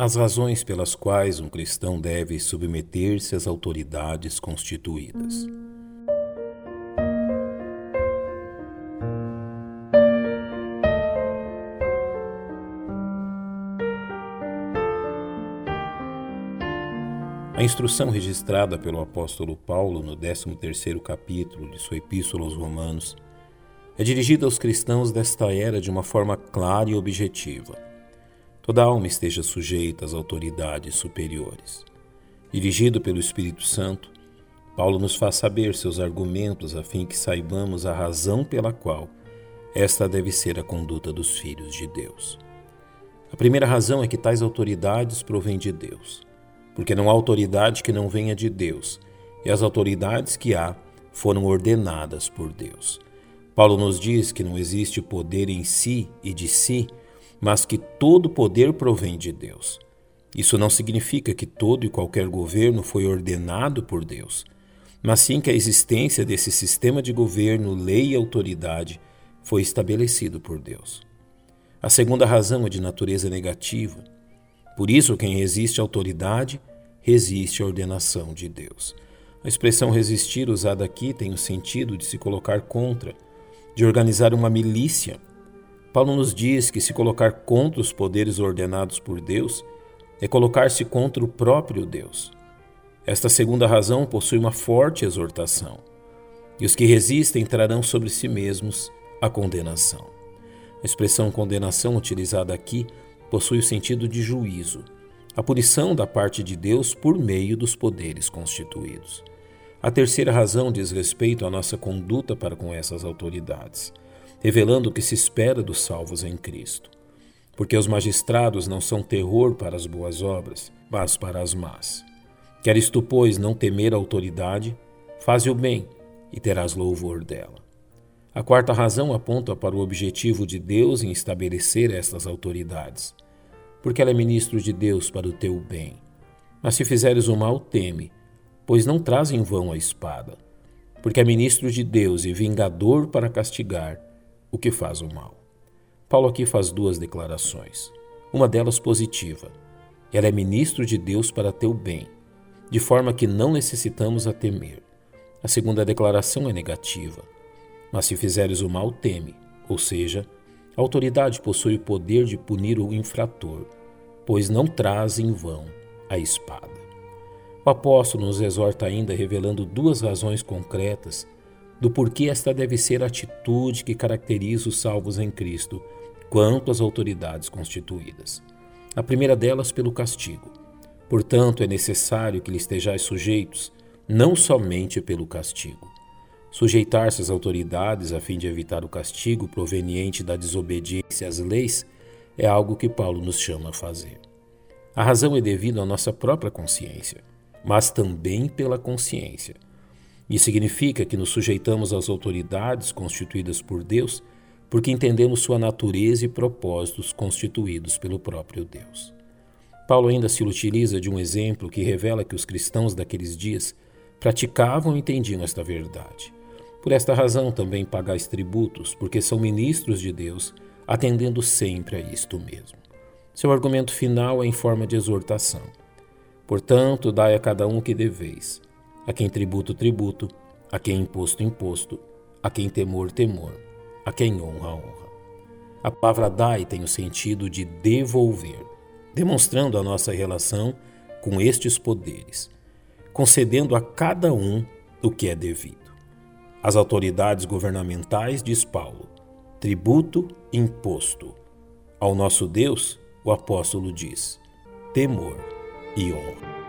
As razões pelas quais um cristão deve submeter-se às autoridades constituídas. A instrução registrada pelo apóstolo Paulo no 13º capítulo de sua epístola aos Romanos é dirigida aos cristãos desta era de uma forma clara e objetiva. Toda alma esteja sujeita às autoridades superiores. Dirigido pelo Espírito Santo, Paulo nos faz saber seus argumentos a fim que saibamos a razão pela qual esta deve ser a conduta dos filhos de Deus. A primeira razão é que tais autoridades provêm de Deus porque não há autoridade que não venha de Deus, e as autoridades que há foram ordenadas por Deus. Paulo nos diz que não existe poder em si e de si, mas que todo poder provém de Deus. Isso não significa que todo e qualquer governo foi ordenado por Deus, mas sim que a existência desse sistema de governo, lei e autoridade foi estabelecido por Deus. A segunda razão é de natureza negativa. Por isso, quem resiste à autoridade resiste à ordenação de Deus. A expressão resistir usada aqui tem o sentido de se colocar contra, de organizar uma milícia. Paulo nos diz que se colocar contra os poderes ordenados por Deus é colocar-se contra o próprio Deus. Esta segunda razão possui uma forte exortação. E os que resistem trarão sobre si mesmos a condenação. A expressão condenação utilizada aqui possui o sentido de juízo a punição da parte de Deus por meio dos poderes constituídos. A terceira razão diz respeito à nossa conduta para com essas autoridades, revelando o que se espera dos salvos em Cristo. Porque os magistrados não são terror para as boas obras, mas para as más. Queres tu, pois, não temer a autoridade? Faze o bem e terás louvor dela. A quarta razão aponta para o objetivo de Deus em estabelecer estas autoridades porque ela é ministro de Deus para o teu bem. Mas se fizeres o mal, teme, pois não traz em vão a espada, porque é ministro de Deus e vingador para castigar o que faz o mal. Paulo aqui faz duas declarações, uma delas positiva. Ela é ministro de Deus para teu bem, de forma que não necessitamos a temer. A segunda declaração é negativa. Mas se fizeres o mal, teme, ou seja, a autoridade possui o poder de punir o infrator, pois não traz em vão a espada. O apóstolo nos exorta ainda revelando duas razões concretas do porquê esta deve ser a atitude que caracteriza os salvos em Cristo quanto às autoridades constituídas. A primeira delas pelo castigo. Portanto, é necessário que lhe estejais sujeitos, não somente pelo castigo, Sujeitar-se às autoridades a fim de evitar o castigo proveniente da desobediência às leis é algo que Paulo nos chama a fazer. A razão é devida à nossa própria consciência, mas também pela consciência. Isso significa que nos sujeitamos às autoridades constituídas por Deus porque entendemos sua natureza e propósitos constituídos pelo próprio Deus. Paulo ainda se utiliza de um exemplo que revela que os cristãos daqueles dias praticavam e entendiam esta verdade. Por esta razão também pagais tributos, porque são ministros de Deus, atendendo sempre a isto mesmo. Seu argumento final é em forma de exortação. Portanto, dai a cada um o que deveis: a quem tributo, tributo, a quem imposto, imposto, a quem temor, temor, a quem honra, honra. A palavra dai tem o sentido de devolver, demonstrando a nossa relação com estes poderes, concedendo a cada um o que é devido. As autoridades governamentais, diz Paulo, tributo imposto. Ao nosso Deus, o apóstolo diz, temor e honra.